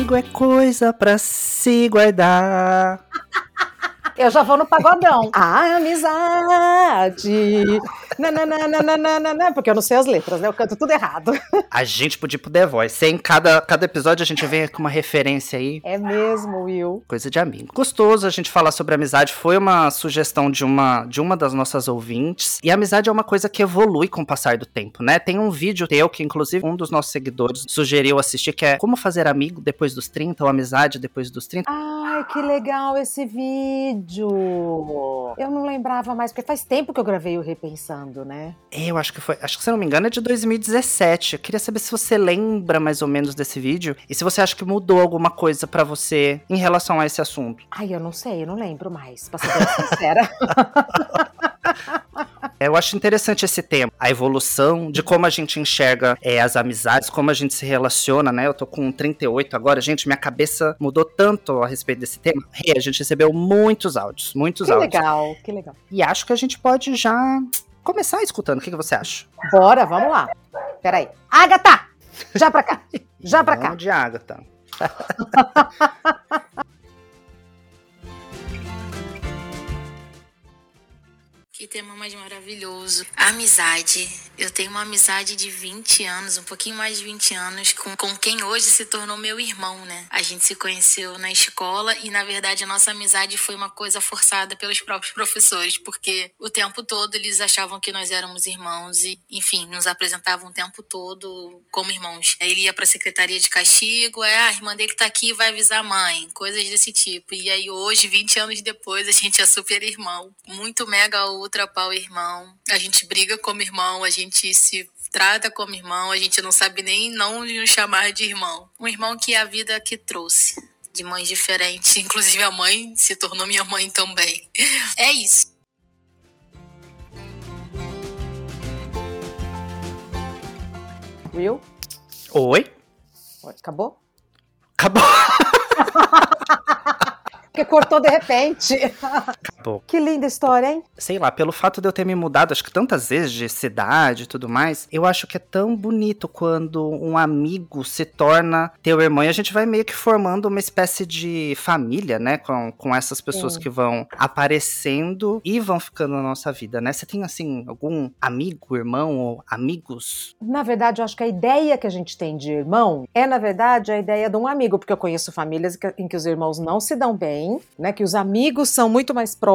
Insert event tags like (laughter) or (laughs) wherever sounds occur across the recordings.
Amigo é coisa pra se guardar. Eu já vou no pagodão. (laughs) A amizade. Nananana, porque eu não sei as letras, né? Eu canto tudo errado. (laughs) A gente podia ir pro The Voice. Em cada, cada episódio a gente vem com uma referência aí. É mesmo, Will. Coisa de amigo. Gostoso a gente falar sobre amizade. Foi uma sugestão de uma, de uma das nossas ouvintes. E a amizade é uma coisa que evolui com o passar do tempo, né? Tem um vídeo teu que, inclusive, um dos nossos seguidores sugeriu assistir, que é Como Fazer Amigo Depois dos 30, ou Amizade Depois dos 30. Ai, que legal esse vídeo. Eu não lembrava mais, porque faz tempo que eu gravei o Repensando, né? Eu acho que foi, acho que se não me engano é de 2017. Eu queria saber se você lembra mais ou menos desse vídeo e se você acha que mudou alguma coisa pra você em relação a esse assunto. Ai, eu não sei, eu não lembro mais, pra ser sincera. (laughs) Eu acho interessante esse tema, a evolução de como a gente enxerga é, as amizades, como a gente se relaciona, né? Eu tô com 38 agora, gente, minha cabeça mudou tanto a respeito desse tema. E a gente recebeu muitos áudios, muitos que áudios. legal, que legal. E acho que a gente pode já começar escutando. O que, que você acha? Bora, vamos lá. Peraí. Agatha! Já pra cá. Já pra cá. Vamos de Agatha. (laughs) Que tema mais maravilhoso. Amizade. Eu tenho uma amizade de 20 anos, um pouquinho mais de 20 anos, com, com quem hoje se tornou meu irmão, né? A gente se conheceu na escola e, na verdade, a nossa amizade foi uma coisa forçada pelos próprios (laughs) professores, porque o tempo todo eles achavam que nós éramos irmãos e, enfim, nos apresentavam o tempo todo como irmãos. Ele ia pra secretaria de castigo, é, ah, a irmã dele tá aqui vai avisar a mãe, coisas desse tipo. E aí hoje, 20 anos depois, a gente é super irmão. Muito mega pau irmão. A gente briga como irmão, a gente se trata como irmão, a gente não sabe nem não nos chamar de irmão. Um irmão que é a vida que trouxe. De mães diferentes, inclusive a mãe se tornou minha mãe também. É isso. Will? Oi? Oi, Acabou? Acabou. (laughs) Porque cortou de repente. (laughs) Que linda história, hein? sei lá, pelo fato de eu ter me mudado, acho que tantas vezes de cidade e tudo mais, eu acho que é tão bonito quando um amigo se torna teu irmão e a gente vai meio que formando uma espécie de família, né, com, com essas pessoas Sim. que vão aparecendo e vão ficando na nossa vida, né? Você tem, assim, algum amigo, irmão ou amigos? Na verdade, eu acho que a ideia que a gente tem de irmão é, na verdade, a ideia de um amigo, porque eu conheço famílias em que os irmãos não se dão bem, né? Que os amigos são muito mais próximos,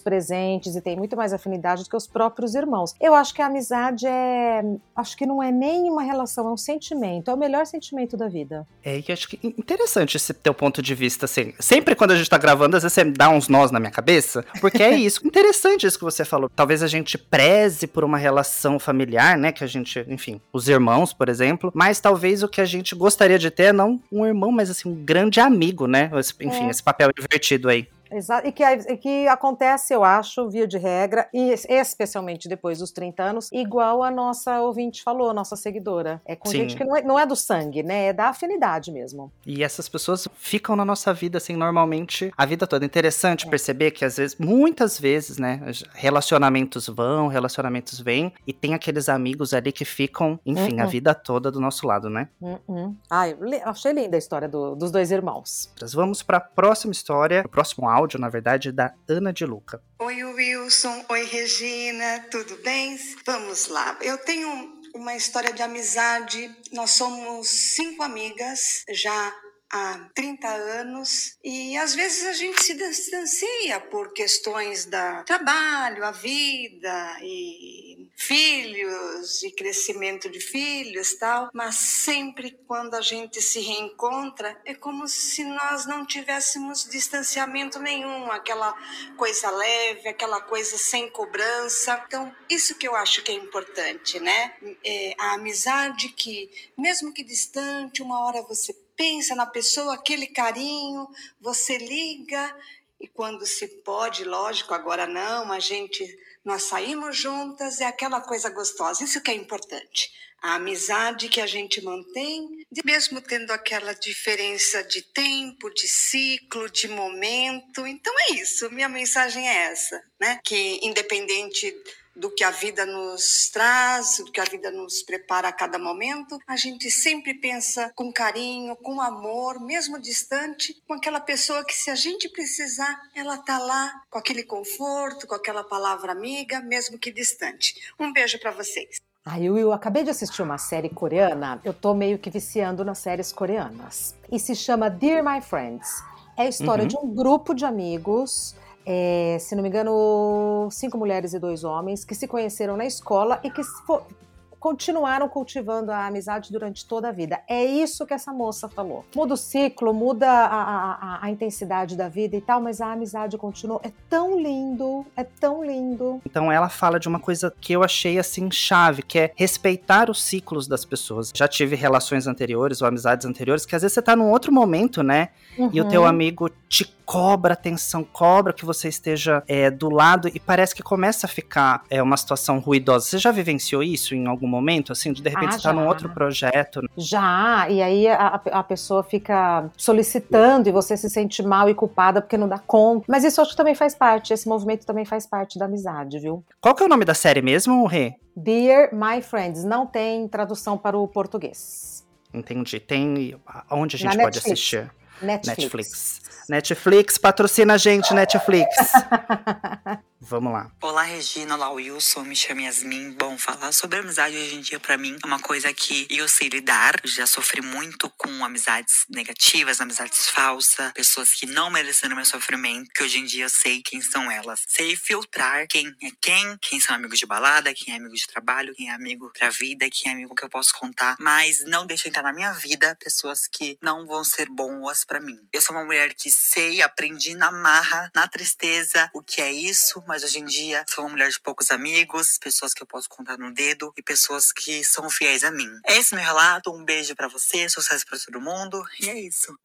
presentes e têm muito mais afinidade do que os próprios irmãos. Eu acho que a amizade é. Acho que não é nem uma relação, é um sentimento. É o melhor sentimento da vida. É, e acho que interessante esse teu ponto de vista, assim. Sempre quando a gente tá gravando, às vezes você dá uns nós na minha cabeça, porque é isso. interessante isso que você falou. Talvez a gente preze por uma relação familiar, né? Que a gente, enfim, os irmãos, por exemplo, mas talvez o que a gente gostaria de ter é não um irmão, mas assim, um grande amigo, né? Esse- Enfim, É. esse papel invertido aí. Exato. E que, e que acontece, eu acho, via de regra, e es- especialmente depois dos 30 anos, igual a nossa ouvinte falou, a nossa seguidora. É com Sim. gente que não é, não é do sangue, né? É da afinidade mesmo. E essas pessoas ficam na nossa vida, assim, normalmente a vida toda. Interessante É. perceber que, às vezes, muitas vezes, né, relacionamentos vão, relacionamentos vêm, e tem aqueles amigos ali que ficam, enfim, a Uhum. vida toda do nosso lado, né? Hum. Ai, achei linda a história do- dos dois irmãos. Vamos para a próxima história, o próximo áudio, na verdade, da Ana de Luca. Oi, Wilson. Oi, Regina. Tudo bem? Vamos lá. Eu tenho uma história de amizade. Nós somos cinco amigas já há 30 anos e às vezes a gente se distancia por questões da trabalho, a vida e filhos e crescimento de filhos tal, mas sempre quando a gente se reencontra é como se nós não tivéssemos distanciamento nenhum, aquela coisa leve, aquela coisa sem cobrança. Então, isso que eu acho que é importante, né? É a amizade que, mesmo que distante, uma hora você pensa na pessoa, aquele carinho, você liga e quando se pode, lógico, agora não, a gente nós saímos juntas, é aquela coisa gostosa. Isso que é importante. A amizade que a gente mantém, mesmo tendo aquela diferença de tempo, de ciclo, de momento. Então é isso. Minha mensagem é essa, né? Que independente do que a vida nos traz, do que a vida nos prepara a cada momento, a gente sempre pensa com carinho, com amor, mesmo distante, com aquela pessoa que se a gente precisar, ela tá lá com aquele conforto, com aquela palavra amiga, mesmo que distante. Um beijo para vocês. Ai, Will, eu acabei de assistir uma série coreana. Eu tô meio que viciando nas séries coreanas. E se chama Dear My Friends. É a história uhum. de um grupo de amigos é, se não me engano, cinco mulheres e dois homens que se conheceram na escola e que continuaram cultivando a amizade durante toda a vida. É isso que essa moça falou. Muda o ciclo, muda a, a, a, intensidade da vida e tal, mas a amizade continua. É tão lindo, é tão lindo. Então ela fala de uma coisa que eu achei assim chave, que é respeitar os ciclos das pessoas. Já tive relações anteriores ou amizades anteriores que às vezes você tá num outro momento, né? Uhum. E o teu uhum. amigo te cobra atenção, cobra que você esteja é, do lado e parece que começa a ficar é, uma situação ruidosa. Você já vivenciou isso em algum momento, assim, de, de repente ah, você tá num outro projeto? Já, e aí a, a pessoa fica solicitando e você se sente mal e culpada porque não dá conta. Mas isso acho que também faz parte, esse movimento também faz parte da amizade, viu? Qual que é o nome da série mesmo, Rê? Dear My Friends, não tem tradução para o português. Entendi. Tem onde a gente Na pode Netflix. assistir? Netflix. Netflix. Netflix, patrocina a gente, Netflix. (laughs) Vamos lá. Olá, Regina. Olá, Wilson. Me chamo Yasmin. Bom, falar sobre amizade hoje em dia, para mim, é uma coisa que eu sei lidar. Já sofri muito com amizades negativas, amizades falsas, pessoas que não mereceram meu sofrimento, que hoje em dia eu sei quem são elas. Sei filtrar quem é quem, quem são amigos de balada, quem é amigo de trabalho, quem é amigo pra vida, quem é amigo que eu posso contar. Mas não deixo entrar na minha vida pessoas que não vão ser boas para mim. Eu sou uma mulher que sei, aprendi na marra, na tristeza, o que é isso, mas hoje em dia sou uma mulher de poucos amigos, pessoas que eu posso contar no dedo e pessoas que são fiéis a mim. Esse é meu relato, um beijo para você, sucesso para todo mundo e é isso.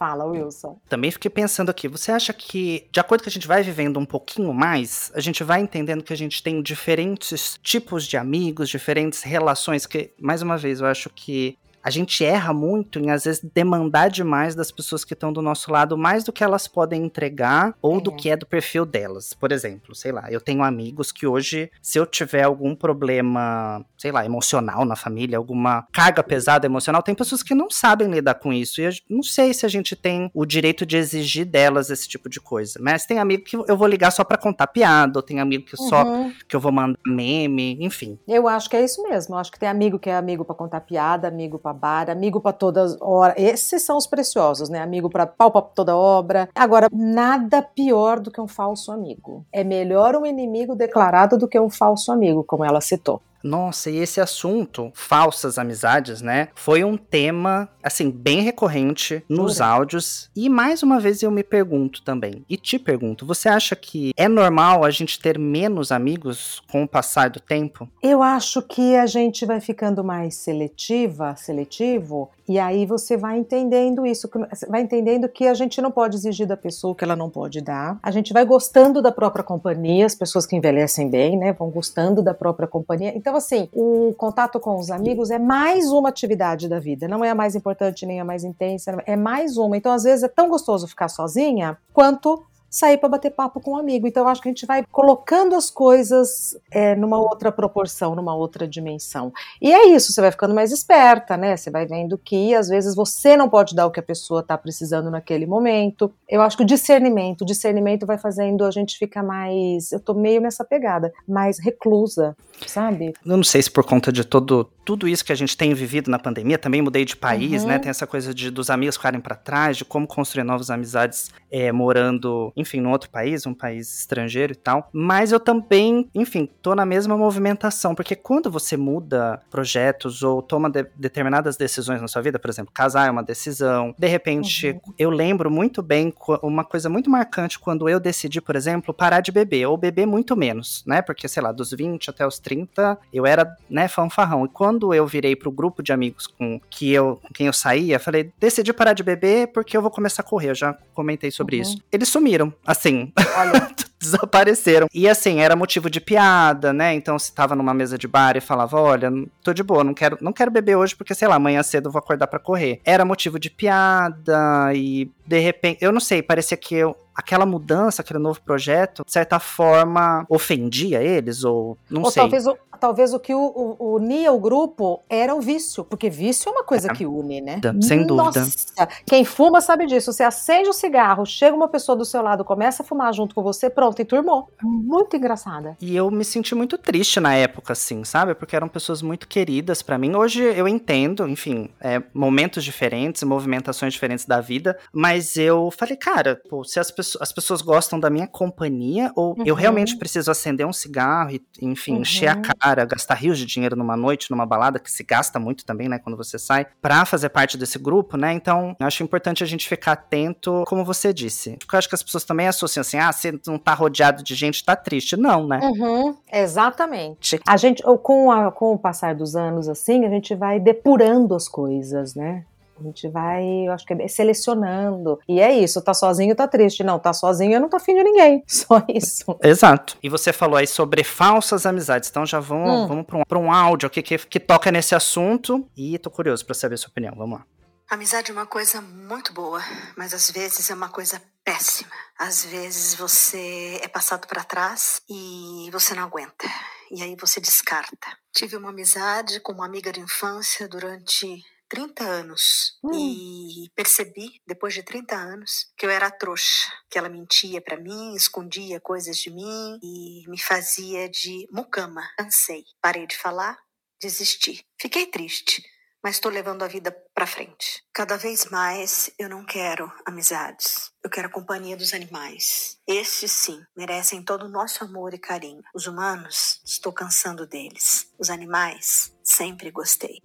Fala, Wilson. Também fiquei pensando aqui, você acha que, de acordo com que a gente vai vivendo um pouquinho mais, a gente vai entendendo que a gente tem diferentes tipos de amigos, diferentes relações, que, mais uma vez, eu acho que a gente erra muito em, às vezes, demandar demais das pessoas que estão do nosso lado, mais do que elas podem entregar ou é. do que é do perfil delas. Por exemplo, sei lá, eu tenho amigos que hoje, se eu tiver algum problema, sei lá, emocional na família, alguma carga pesada emocional, tem pessoas que não sabem lidar com isso. E eu não sei se a gente tem o direito de exigir delas esse tipo de coisa. Mas tem amigo que eu vou ligar só para contar piada, ou tem amigo que só uhum. que eu vou mandar meme, enfim. Eu acho que é isso mesmo. Eu acho que tem amigo que é amigo para contar piada, amigo pra amigo para todas horas. Esses são os preciosos, né? Amigo para pau para toda obra. Agora, nada pior do que um falso amigo. É melhor um inimigo declarado do que um falso amigo, como ela citou. Nossa, e esse assunto, falsas amizades, né? Foi um tema, assim, bem recorrente nos áudios. E mais uma vez eu me pergunto também, e te pergunto, você acha que é normal a gente ter menos amigos com o passar do tempo? Eu acho que a gente vai ficando mais seletiva, seletivo, e aí você vai entendendo isso, vai entendendo que a gente não pode exigir da pessoa o que ela não pode dar. A gente vai gostando da própria companhia, as pessoas que envelhecem bem, né, vão gostando da própria companhia. Então, assim, o contato com os amigos é mais uma atividade da vida, não é a mais importante nem a mais intensa, é mais uma. Então, às vezes é tão gostoso ficar sozinha quanto sair para bater papo com um amigo. Então, eu acho que a gente vai colocando as coisas é, numa outra proporção, numa outra dimensão. E é isso, você vai ficando mais esperta, né? Você vai vendo que às vezes você não pode dar o que a pessoa está precisando naquele momento. Eu acho que o discernimento, o discernimento vai fazendo a gente ficar mais. Eu tô meio nessa pegada, mais reclusa, sabe? Eu não sei se por conta de todo tudo isso que a gente tem vivido na pandemia, também mudei de país, né? uhum. né? Tem essa coisa de dos amigos ficarem para trás, de como construir novas amizades é, morando, enfim, num outro país, um país estrangeiro e tal. Mas eu também, enfim, tô na mesma movimentação, porque quando você muda projetos ou toma de, determinadas decisões na sua vida, por exemplo, casar é uma decisão. De repente, uhum. eu lembro muito bem uma coisa muito marcante quando eu decidi, por exemplo, parar de beber ou beber muito menos, né? Porque sei lá, dos 20 até os 30, eu era, né, fanfarrão. E quando eu virei pro grupo de amigos com que eu, com quem eu saía, falei, decidi parar de beber porque eu vou começar a correr. Eu já comentei sobre uhum. isso. Eles sumiram, assim. (laughs) desapareceram. E assim, era motivo de piada, né? Então, se tava numa mesa de bar e falava, olha, tô de boa, não quero, não quero beber hoje porque, sei lá, amanhã cedo eu vou acordar para correr. Era motivo de piada e de repente, eu não sei, parecia que eu aquela mudança, aquele novo projeto, de certa forma, ofendia eles, ou não ou sei. Talvez o, talvez o que o, o, unia o grupo era o vício, porque vício é uma coisa É. que une, né? Sem dúvida. Nossa, quem fuma sabe disso. Você acende o cigarro, chega uma pessoa do seu lado, começa a fumar junto com você, pronto, enturmou. Muito engraçada. E eu me senti muito triste na época, assim, sabe? Porque eram pessoas muito queridas pra mim. Hoje eu entendo, enfim, é, momentos diferentes, movimentações diferentes da vida, mas eu falei, cara, pô, se as, pessoas- as pessoas gostam da minha companhia, ou eu Uhum. realmente preciso acender um cigarro e, enfim, Uhum. encher a cara, gastar rios de dinheiro numa noite, numa balada, que se gasta muito também, né, quando você sai, pra fazer parte desse grupo, né? Então, eu acho importante a gente ficar atento, como você disse. Porque eu acho que as pessoas também associam assim, ah, você não tá rodeado de gente, tá triste. Não, né? Uhum, exatamente. A gente, ou com, a- com o passar dos anos, assim, a gente vai depurando as coisas, né? A gente vai, eu acho que é selecionando. E é isso, tá sozinho, tá triste. Não, tá sozinho, eu não tô afim de ninguém. (laughs) Só isso. Exato. E você falou aí sobre falsas amizades. Então já vamos, Hum. vamos para um, pra um áudio aqui que, que toca nesse assunto. E tô curioso para saber a sua opinião. Vamos lá. Amizade é uma coisa muito boa, mas às vezes é uma coisa péssima. Às vezes você é passado para trás e você não aguenta. E aí você descarta. Tive uma amizade com uma amiga de infância durante 30 anos Hum. e percebi, depois de 30 anos, que eu era trouxa, que ela mentia para mim, escondia coisas de mim e me fazia de mucama. Cansei, parei de falar, desisti. Fiquei triste mas estou levando a vida para frente. Cada vez mais eu não quero amizades. Eu quero a companhia dos animais. Estes sim merecem todo o nosso amor e carinho. Os humanos, estou cansando deles. Os animais, sempre gostei.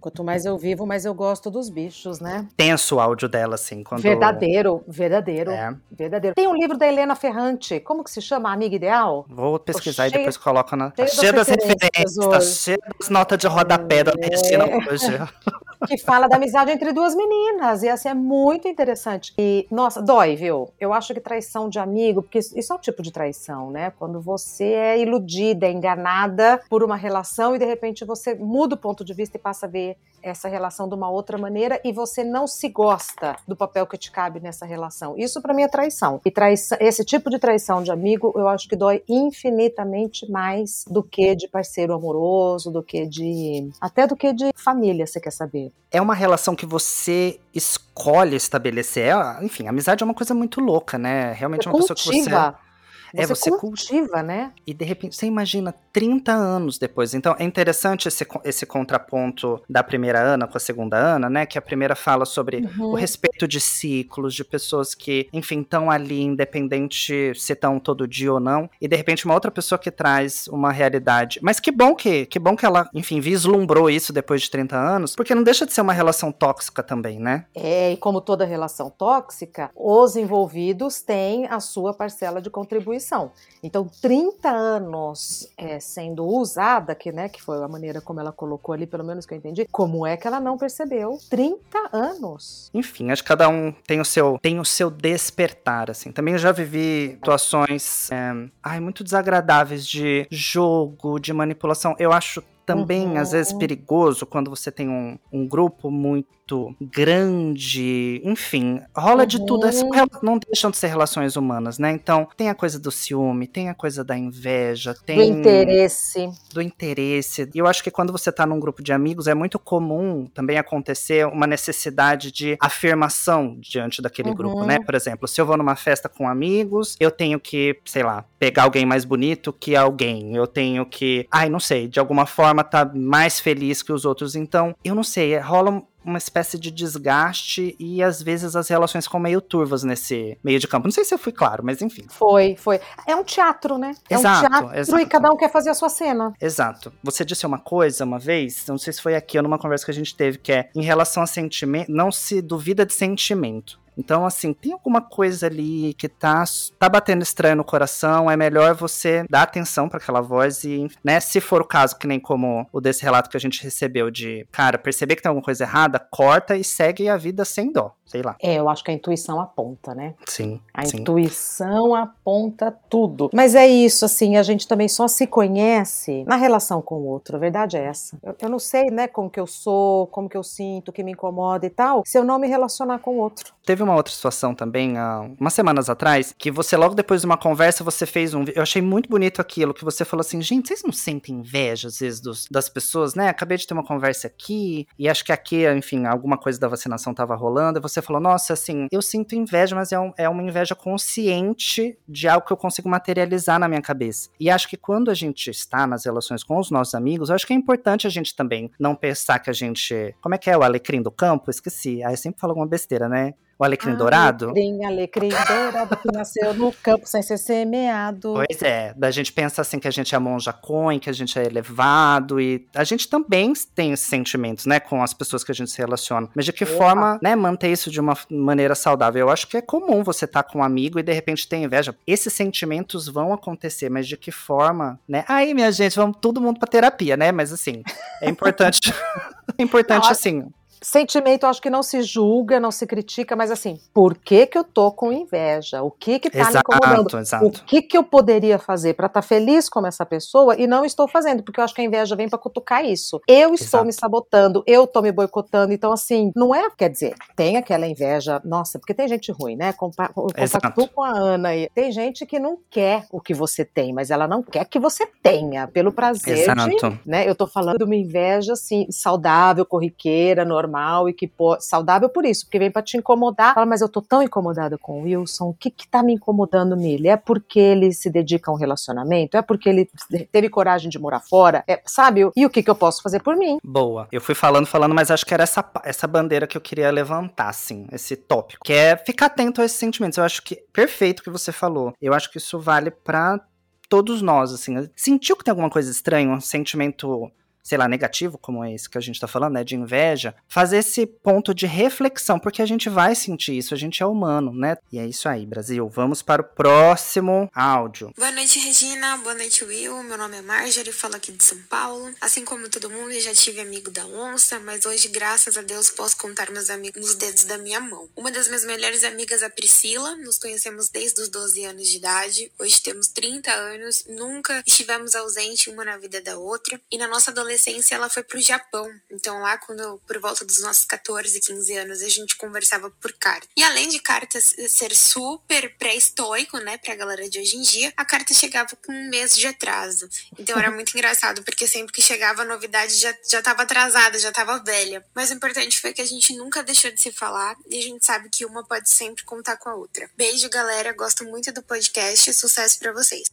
Quanto mais eu vivo, mais eu gosto dos bichos, né? Tenso o áudio dela, assim. Quando... Verdadeiro, verdadeiro, É. verdadeiro. Tem um livro da Helena Ferrante, como que se chama? A Amiga Ideal? Vou pesquisar e depois coloco na. Tá cheio das cheio das referências tá hoje. cheio das notas de rodapé da Regina hoje. (laughs) que fala da amizade entre duas meninas. E assim, é muito interessante. E, nossa, dói, viu? Eu acho que traição de amigo, porque isso é um tipo de traição, né? Quando você é iludida, é enganada por uma relação e de repente você muda o ponto de vista e passa a ver essa relação de uma outra maneira e você não se gosta do papel que te cabe nessa relação. Isso pra mim é traição. E traição, esse tipo de traição de amigo, eu acho que dói infinitamente mais do que de parceiro amoroso, do que de até do que de família, você quer saber? É uma relação que você escolhe estabelecer. É, Enfim, amizade é uma coisa muito louca, né? Realmente é uma pessoa que você. Cultiva. É, Você, você cultiva. cultiva, né? E de repente, você imagina 30 anos depois. Então, é interessante esse, esse contraponto da primeira Ana com a segunda Ana, né? Que a primeira fala sobre Uhum. o respeito de ciclos, de pessoas que, enfim, estão ali, independente se estão todo dia ou não. E de repente, uma outra pessoa que traz uma realidade. Mas que bom que, que bom que ela, enfim, vislumbrou isso depois de 30 anos, porque não deixa de ser uma relação tóxica também, né? É, e como toda relação tóxica, os envolvidos têm a sua parcela de contribuição. Então, 30 anos é, sendo usada, que, né, que foi a maneira como ela colocou ali, pelo menos que eu entendi, como é que ela não percebeu? 30 anos. Enfim, acho que cada um tem o seu, tem o seu despertar, assim. Também eu já vivi situações, é, ai, muito desagradáveis de jogo, de manipulação. Eu acho também, Uhum. às vezes, perigoso quando você tem um, um grupo muito grande, enfim, rola de tudo. Uhum. não deixam de ser relações humanas, né? Então, tem a coisa do ciúme, tem a coisa da inveja, tem Do interesse. do interesse. E eu acho que quando você tá num grupo de amigos, é muito comum também acontecer uma necessidade de afirmação diante daquele Uhum. grupo, né? Por exemplo, se eu vou numa festa com amigos, eu tenho que, sei lá, pegar alguém mais bonito que alguém. Eu tenho que, ai, não sei, de alguma forma tá mais feliz que os outros. Então, eu não sei, rola uma espécie de desgaste e às vezes as relações ficam meio turvas nesse meio de campo. Não sei se eu fui claro, mas enfim. Foi, foi. É um teatro, né? É Exato, um teatro exato. e cada um quer fazer a sua cena. Exato. Você disse uma coisa uma vez, não sei se foi aqui ou numa conversa que a gente teve, que é em relação a sentimento, não se duvida de sentimento. Então, assim, tem alguma coisa ali que tá, tá batendo estranho no coração, é melhor você dar atenção para aquela voz e, né, se for o caso, que nem como o desse relato que a gente recebeu de, cara, perceber que tem alguma coisa errada, corta e segue a vida sem dó, sei lá. É, eu acho que a intuição aponta, né? Sim, A sim. intuição aponta tudo. Mas é isso, assim, a gente também só se conhece na relação com o outro. A verdade é essa. Eu, eu não sei, né, como que eu sou, como que eu sinto, o que me incomoda e tal, se eu não me relacionar com o outro. Teve teve uma outra situação também, há umas semanas atrás, que você, logo depois de uma conversa, você fez um. Eu achei muito bonito aquilo, que você falou assim, gente, vocês não sentem inveja, às vezes, dos, das pessoas, né? Acabei de ter uma conversa aqui, e acho que aqui, enfim, alguma coisa da vacinação tava rolando, e você falou, nossa, assim, eu sinto inveja, mas é, um, é uma inveja consciente de algo que eu consigo materializar na minha cabeça. E acho que quando a gente está nas relações com os nossos amigos, eu acho que é importante a gente também não pensar que a gente. Como é que é o alecrim do campo? Esqueci. Ah, eu sempre falo alguma besteira, né? O alecrim ah, dourado? Alecrim, alecrim dourado que nasceu no campo sem ser semeado. Pois é, da gente pensa assim que a gente é monja coin, que a gente é elevado e a gente também tem esses sentimentos, né, com as pessoas que a gente se relaciona. Mas de que Opa. forma, né, manter isso de uma maneira saudável? Eu acho que é comum você estar tá com um amigo e de repente ter inveja. Esses sentimentos vão acontecer, mas de que forma, né? Aí, minha gente, vamos todo mundo para terapia, né? Mas assim, é importante, (laughs) é importante assim, Sentimento, acho que não se julga, não se critica, mas assim, por que que eu tô com inveja? O que que tá exato, me incomodando? Exato. O que que eu poderia fazer para estar tá feliz como essa pessoa e não estou fazendo? Porque eu acho que a inveja vem para cutucar isso. Eu estou exato. me sabotando, eu estou me boicotando, então assim, não é, quer dizer, tem aquela inveja, nossa, porque tem gente ruim, né? Compa compacto com a Ana e tem gente que não quer o que você tem, mas ela não quer que você tenha, pelo prazer exato. de, né? Eu tô falando de uma inveja assim, saudável, corriqueira, normal, normal e que pô, saudável por isso, porque vem para te incomodar. Fala, mas eu tô tão incomodada com o Wilson, o que que tá me incomodando nele? É porque ele se dedica a um relacionamento? É porque ele teve coragem de morar fora? É, sabe? E o que que eu posso fazer por mim? Boa. Eu fui falando, falando, mas acho que era essa, essa bandeira que eu queria levantar, assim, esse tópico, que é ficar atento a esses sentimentos. Eu acho que perfeito o que você falou. Eu acho que isso vale para todos nós, assim. Sentiu que tem alguma coisa estranha, um sentimento sei lá, negativo, como é esse que a gente tá falando, né, de inveja, fazer esse ponto de reflexão, porque a gente vai sentir isso, a gente é humano, né? E é isso aí, Brasil. Vamos para o próximo áudio. Boa noite, Regina. Boa noite, Will. Meu nome é Marjorie, falo aqui de São Paulo. Assim como todo mundo, eu já tive amigo da onça, mas hoje, graças a Deus, posso contar meus amigos nos dedos da minha mão. Uma das minhas melhores amigas, a Priscila, nos conhecemos desde os 12 anos de idade. Hoje temos 30 anos, nunca estivemos ausentes uma na vida da outra. E na nossa adolescência, adolescência ela foi pro Japão. Então lá quando por volta dos nossos 14, 15 anos a gente conversava por carta. E além de cartas ser super pré-estoico, né, pra galera de hoje em dia, a carta chegava com um mês de atraso. Então era muito (laughs) engraçado porque sempre que chegava a novidade já já tava atrasada, já tava velha. Mas o importante foi que a gente nunca deixou de se falar e a gente sabe que uma pode sempre contar com a outra. Beijo, galera. Gosto muito do podcast. Sucesso para vocês.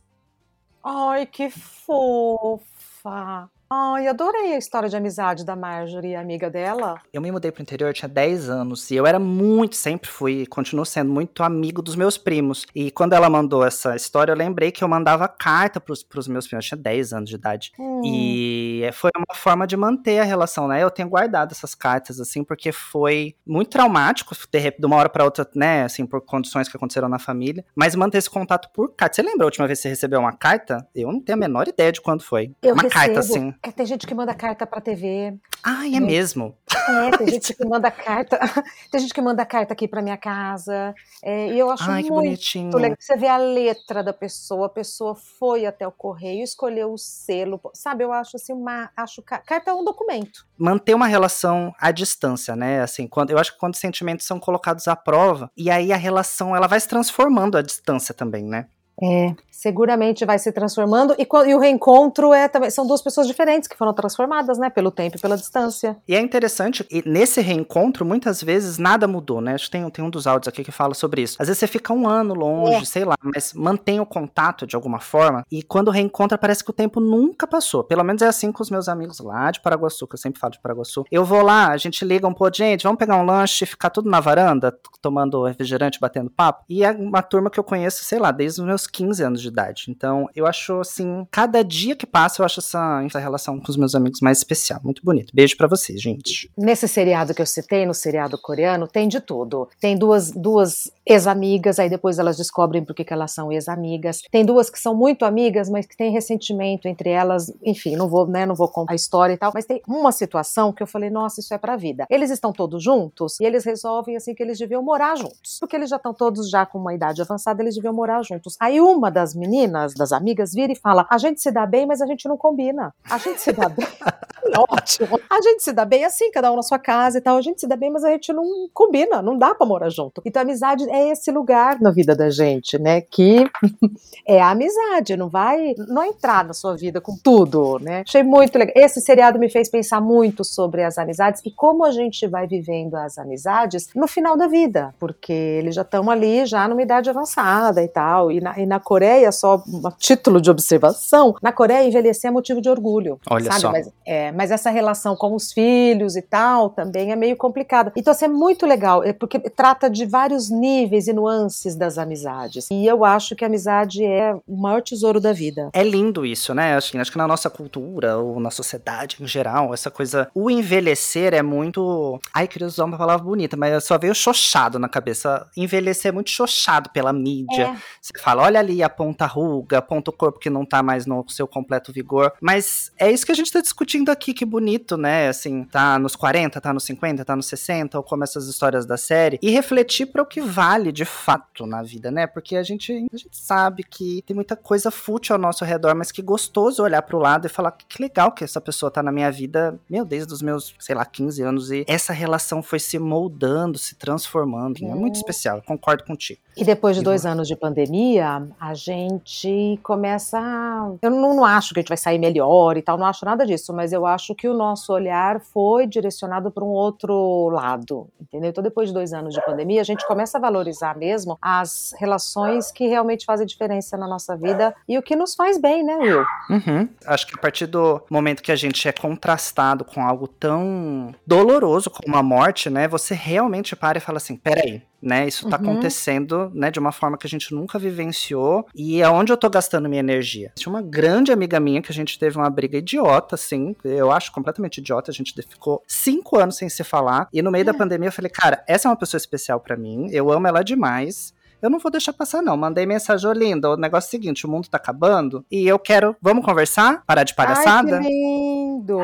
Ai, que fofa. Ai, adorei a história de amizade da Marjorie, amiga dela. Eu me mudei pro interior, eu tinha 10 anos, e eu era muito, sempre fui, continuo sendo muito amigo dos meus primos. E quando ela mandou essa história, eu lembrei que eu mandava carta pros, pros meus primos, eu tinha 10 anos de idade. Hum. E foi uma forma de manter a relação, né? Eu tenho guardado essas cartas, assim, porque foi muito traumático, de, de uma hora para outra, né, assim, por condições que aconteceram na família. Mas manter esse contato por carta. Você lembra a última vez que você recebeu uma carta? Eu não tenho a menor ideia de quando foi. Eu uma recebo. carta, assim. É, tem gente que manda carta pra TV. Ai, é mesmo? É, tem gente que manda carta. (laughs) Tem gente que manda carta aqui pra minha casa. É, e eu acho Ai, muito bonitinho. legal. Você vê a letra da pessoa, a pessoa foi até o correio, escolheu o selo. Sabe, eu acho assim, uma. Acho carta é um documento. Manter uma relação à distância, né? Assim, quando, eu acho que quando os sentimentos são colocados à prova, e aí a relação ela vai se transformando à distância também, né? É, seguramente vai se transformando e, e, o reencontro é também são duas pessoas diferentes que foram transformadas, né, pelo tempo e pela distância. E é interessante, e nesse reencontro muitas vezes nada mudou, né? Acho que tem, tem um dos áudios aqui que fala sobre isso. Às vezes você fica um ano longe, é. sei lá, mas mantém o contato de alguma forma e quando reencontra parece que o tempo nunca passou. Pelo menos é assim com os meus amigos lá de Paraguaçu, que eu sempre falo de Paraguaçu. Eu vou lá, a gente liga um pouco, gente, vamos pegar um lanche, ficar tudo na varanda, tomando refrigerante, batendo papo. E é uma turma que eu conheço, sei lá, desde os meus 15 anos de idade. Então, eu acho assim, cada dia que passa, eu acho essa, essa relação com os meus amigos mais especial. Muito bonito. Beijo para vocês, gente. Nesse seriado que eu citei, no seriado coreano, tem de tudo. Tem duas, duas ex-amigas, aí depois elas descobrem por que, elas são ex-amigas. Tem duas que são muito amigas, mas que tem ressentimento entre elas. Enfim, não vou, né, não vou contar a história e tal, mas tem uma situação que eu falei, nossa, isso é pra vida. Eles estão todos juntos e eles resolvem assim que eles deviam morar juntos. Porque eles já estão todos já com uma idade avançada, eles deviam morar juntos. Aí uma das meninas, das amigas, vira e fala: a gente se dá bem, mas a gente não combina. A gente se dá bem. (laughs) Ótimo. A gente se dá bem assim, cada um na sua casa e tal. A gente se dá bem, mas a gente não combina, não dá pra morar junto. Então a amizade é esse lugar na vida da gente, né? Que (laughs) é a amizade, não vai não entrar na sua vida com tudo, né? Achei muito legal. Esse seriado me fez pensar muito sobre as amizades e como a gente vai vivendo as amizades no final da vida, porque eles já estão ali, já numa idade avançada e tal. E na, e na Coreia, só um título de observação, na Coreia envelhecer é motivo de orgulho. Olha sabe? só. Mas, é, mas essa relação com os filhos e tal também é meio complicada. Então, assim, é muito legal, é porque trata de vários níveis e nuances das amizades. E eu acho que a amizade é o maior tesouro da vida. É lindo isso, né? Acho, que- acho que na nossa cultura, ou na sociedade em geral, essa coisa. O envelhecer é muito. Ai, queria usar uma palavra bonita, mas só veio xoxado na cabeça. Envelhecer é muito xoxado pela mídia. Você fala, olha ali, aponta a ruga, aponta o corpo que não tá mais no seu completo vigor. Mas é isso que a gente tá discutindo aqui, que bonito, né? Assim, tá nos 40, tá nos 50, tá nos 60, ou como essas histórias da série. E refletir para o que vale de fato na vida, né? Porque a gente, a gente sabe que tem muita coisa fútil ao nosso redor, mas que gostoso olhar pro lado e falar que legal que essa pessoa tá na minha vida, meu, desde os meus, sei lá, 15 anos. E essa relação foi se moldando, se transformando. É muito É. especial, concordo contigo. E depois de dois anos de pandemia, a gente começa. Eu não, não acho que a gente vai sair melhor e tal, não acho nada disso, mas eu acho que o nosso olhar foi direcionado para um outro lado, entendeu? Então, depois de dois anos de pandemia, a gente começa a valorizar mesmo as relações que realmente fazem diferença na nossa vida e o que nos faz bem, né, Will? Uhum. Acho que a partir do momento que a gente é contrastado com algo tão doloroso como a morte, né? Você realmente para e fala assim: peraí. Né, isso tá Uhum. acontecendo, né, de uma forma que a gente nunca vivenciou e é onde eu tô gastando minha energia. Tinha uma grande amiga minha que a gente teve uma briga idiota, assim, eu acho completamente idiota, a gente ficou cinco anos sem se falar e no meio da pandemia eu falei, cara, essa é uma pessoa especial pra mim, eu amo ela demais, eu não vou deixar passar, não. Mandei mensagem, linda, o negócio é o seguinte, o mundo tá acabando e eu quero. Vamos conversar? Parar de palhaçada? Ai, que lindo!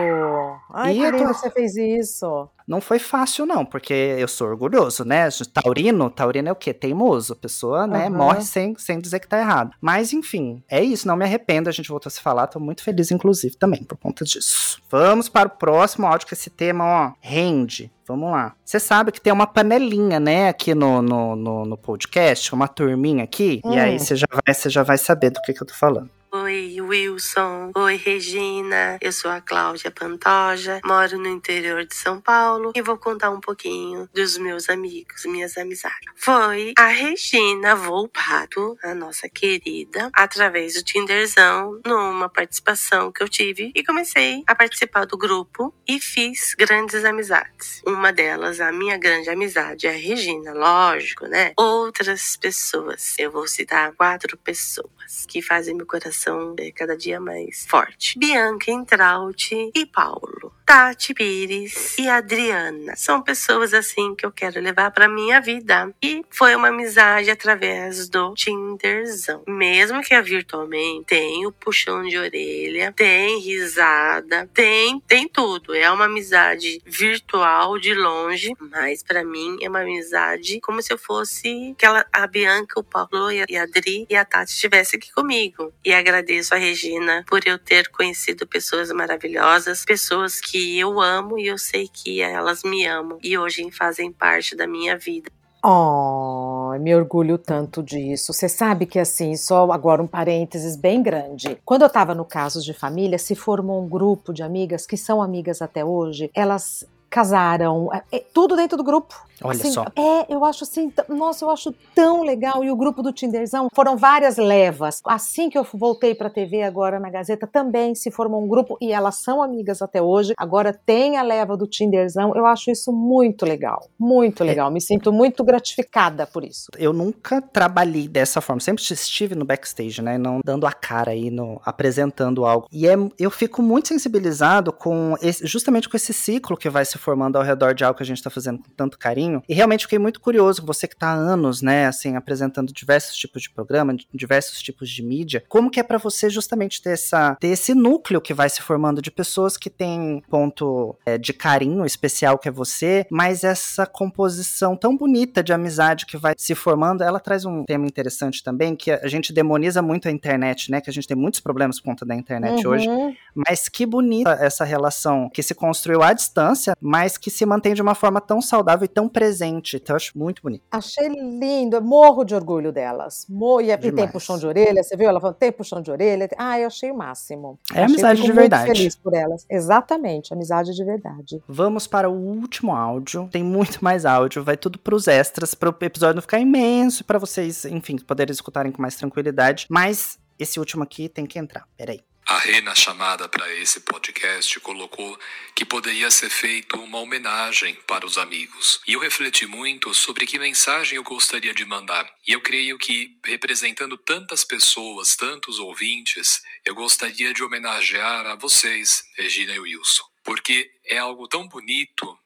Ai, E que tô- lindo que você fez isso. Não foi fácil, não, porque eu sou orgulhoso, né? Taurino, taurino é o quê? Teimoso. A pessoa, né, Aham. morre sem, sem dizer que tá errado. Mas, enfim, é isso. Não me arrependo. A gente voltou a se falar. Tô muito feliz, inclusive, também, por conta disso. Vamos para o próximo áudio, que esse tema, ó, rende. Vamos lá. Você sabe que tem uma panelinha, né, aqui no, no, no, no podcast, uma turminha aqui. E Hum. aí você já, vai, você já vai saber do que, que eu tô falando. Oi, Wilson. Oi, Regina. Eu sou a Cláudia Pantoja, moro no interior de São Paulo e vou contar um pouquinho dos meus amigos, minhas amizades. Foi a Regina Volpato, a nossa querida, através do Tinderzão, numa participação que eu tive e comecei a participar do grupo e fiz grandes amizades. Uma delas, a minha grande amizade, é a Regina, lógico, né? Outras pessoas, eu vou citar quatro pessoas que fazem meu coração é, cada dia mais forte. Bianca Entraut e Paulo. Tati Pires e Adriana. São pessoas assim que eu quero levar pra minha vida. E foi uma amizade através do Tinderzão. Mesmo que é virtualmente, tem o puxão de orelha, tem risada, tem, tem tudo. É uma amizade virtual de longe, mas pra mim é uma amizade como se eu fosse aquela a Bianca, o Paulo e a Adri e a Tati aqui comigo. E agradeço a Regina por eu ter conhecido pessoas maravilhosas, pessoas que eu amo e eu sei que elas me amam e hoje fazem parte da minha vida. Oh, me orgulho tanto disso. Você sabe que assim, só agora um parênteses bem grande. Quando eu tava no Casos de Família, se formou um grupo de amigas que são amigas até hoje. Elas casaram, é, é tudo dentro do grupo. Olha Assim, só. É, eu acho assim, nossa, eu acho tão legal. E o grupo do Tinderzão foram várias levas. Assim que eu voltei pra TV agora na Gazeta, também se formou um grupo e elas são amigas até hoje. Agora tem a leva do Tinderzão. Eu acho isso muito legal. Muito É. legal. Me sinto muito gratificada por isso. Eu nunca trabalhei dessa forma. Sempre estive no backstage, né? Não dando a cara aí, no, apresentando algo. E é, eu fico muito sensibilizado com esse- justamente com esse ciclo que vai se formando ao redor de algo que a gente tá fazendo com tanto carinho. E realmente fiquei muito curioso, você que tá há anos, né, assim, apresentando diversos tipos de programa, diversos tipos de mídia, como que é para você justamente ter, essa, ter esse núcleo que vai se formando de pessoas que têm ponto é, de carinho especial que é você, mas essa composição tão bonita de amizade que vai se formando, ela traz um tema interessante também, que a gente demoniza muito a internet, né, que a gente tem muitos problemas por conta da internet Uhum. hoje, mas que bonita essa relação que se construiu à distância, mas que se mantém de uma forma tão saudável e tão presente. Então eu acho muito bonito. Achei lindo, eu morro de orgulho delas. Mo- e, e tem puxão de orelha, você viu? Ela falou, tem puxão de orelha. Ah, eu achei o máximo. É Achei, amizade de muito verdade. feliz por elas. Exatamente, amizade de verdade. Vamos para o último áudio. Tem muito mais áudio, vai tudo para os extras, para o episódio não ficar imenso, para vocês, enfim, poderem escutarem com mais tranquilidade. Mas esse último aqui tem que entrar. Peraí. A Rê, na chamada para esse podcast, colocou que poderia ser feita uma homenagem para os amigos. E eu refleti muito sobre que mensagem eu gostaria de mandar. E eu creio que, representando tantas pessoas, tantos ouvintes, eu gostaria de homenagear a vocês, Regina e Wilson. Porque é algo tão bonito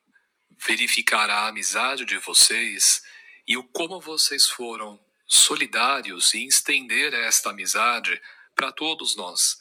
verificar a amizade de vocês e o como vocês foram solidários em estender esta amizade para todos nós.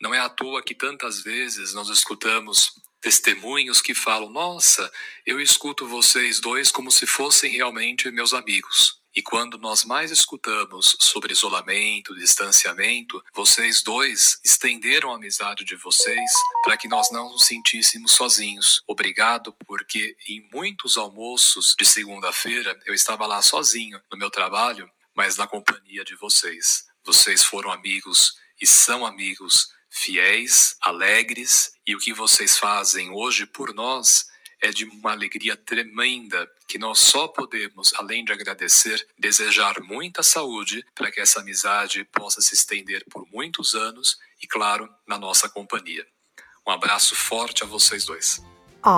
Não é à toa que tantas vezes nós escutamos testemunhos que falam: Nossa, eu escuto vocês dois como se fossem realmente meus amigos. E quando nós mais escutamos sobre isolamento, distanciamento, vocês dois estenderam a amizade de vocês para que nós não nos sentíssemos sozinhos. Obrigado, porque em muitos almoços de segunda-feira eu estava lá sozinho no meu trabalho, mas na companhia de vocês. Vocês foram amigos e são amigos fiéis, alegres, e o que vocês fazem hoje por nós é de uma alegria tremenda que nós só podemos, além de agradecer, desejar muita saúde para que essa amizade possa se estender por muitos anos e, claro, na nossa companhia. Um abraço forte a vocês dois. Ai,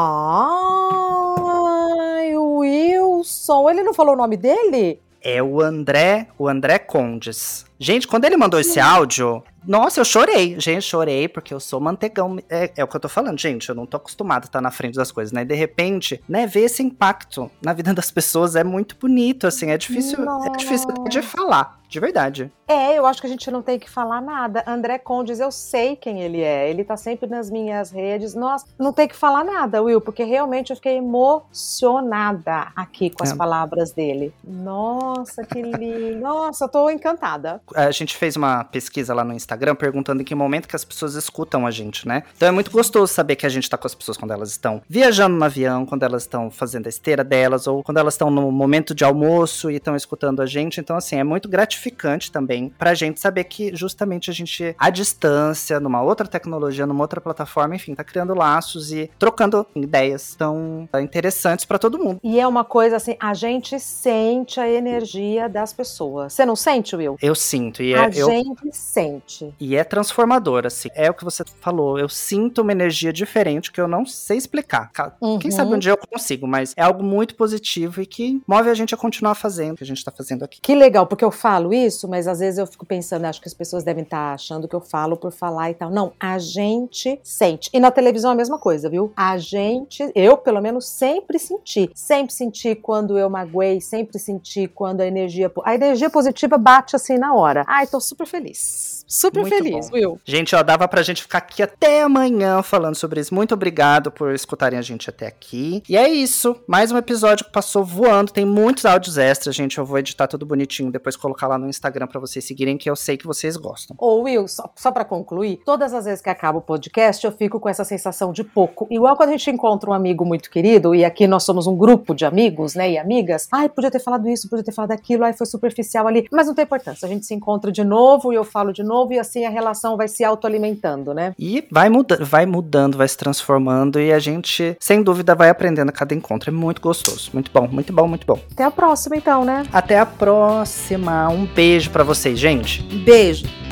o Wilson, ele não falou o nome dele? É o André, o André Condes. Gente, quando ele mandou esse áudio, nossa, eu chorei. Gente, chorei porque eu sou mantegão. É, é o que eu tô falando, gente. Eu não tô acostumado a estar na frente das coisas, né? E de repente, né, ver esse impacto na vida das pessoas é muito bonito, assim. É difícil, é difícil de falar, de verdade. É, eu acho que a gente não tem que falar nada. André Condes, eu sei quem ele é. Ele tá sempre nas minhas redes. Nossa, não tem que falar nada, Will, porque realmente eu fiquei emocionada aqui com as É. palavras dele. Nossa, que lindo. Nossa, eu tô encantada. A gente fez uma pesquisa lá no Instagram perguntando em que momento que as pessoas escutam a gente, né? Então é muito gostoso saber que a gente tá com as pessoas quando elas estão viajando no avião, quando elas estão fazendo a esteira delas, ou quando elas estão no momento de almoço e estão escutando a gente. Então, assim, é muito gratificante também pra gente saber que justamente a gente, à distância, numa outra tecnologia, numa outra plataforma, enfim, tá criando laços e trocando ideias tão interessantes pra todo mundo. E é uma coisa assim, a gente sente a energia das pessoas. Você não sente, Will? Eu sinto, e a é, eu, gente sente. E é transformador, assim. É o que você falou. Eu sinto uma energia diferente que eu não sei explicar. Ca- Quem Uhum. sabe um dia eu consigo, mas é algo muito positivo e que move a gente a continuar fazendo o que a gente tá fazendo aqui. Que legal, porque eu falo isso, mas às vezes eu fico pensando, acho que as pessoas devem estar achando que eu falo por falar e tal. Não, a gente sente. E na televisão é a mesma coisa, viu? A gente, eu pelo menos sempre senti. Sempre senti quando eu magoei, sempre senti quando a energia. A energia positiva bate assim na hora. Ai, tô super feliz. Super Muito feliz, bom. Will. Gente, ó, dava pra gente ficar aqui até amanhã falando sobre isso. Muito obrigado por escutarem a gente até aqui. E é isso. Mais um episódio que passou voando. Tem muitos áudios extras, gente. Eu vou editar tudo bonitinho, depois colocar lá no Instagram pra vocês seguirem, que eu sei que vocês gostam. Ô, Will, só, só para concluir, todas as vezes que acaba o podcast, eu fico com essa sensação de pouco. Igual quando a gente encontra um amigo muito querido, e aqui nós somos um grupo de amigos, né, e amigas. Ai, podia ter falado isso, podia ter falado aquilo, ai, foi superficial ali. Mas não tem importância. A gente se encontra de novo e eu falo de novo, e assim a relação vai se autoalimentando, né? E vai, muda vai mudando, vai se transformando e a gente, sem dúvida, vai aprendendo a cada encontro. É muito gostoso. Muito bom, muito bom, muito bom. Até a próxima, então, né? Até a próxima. Um beijo pra vocês, gente. Beijo.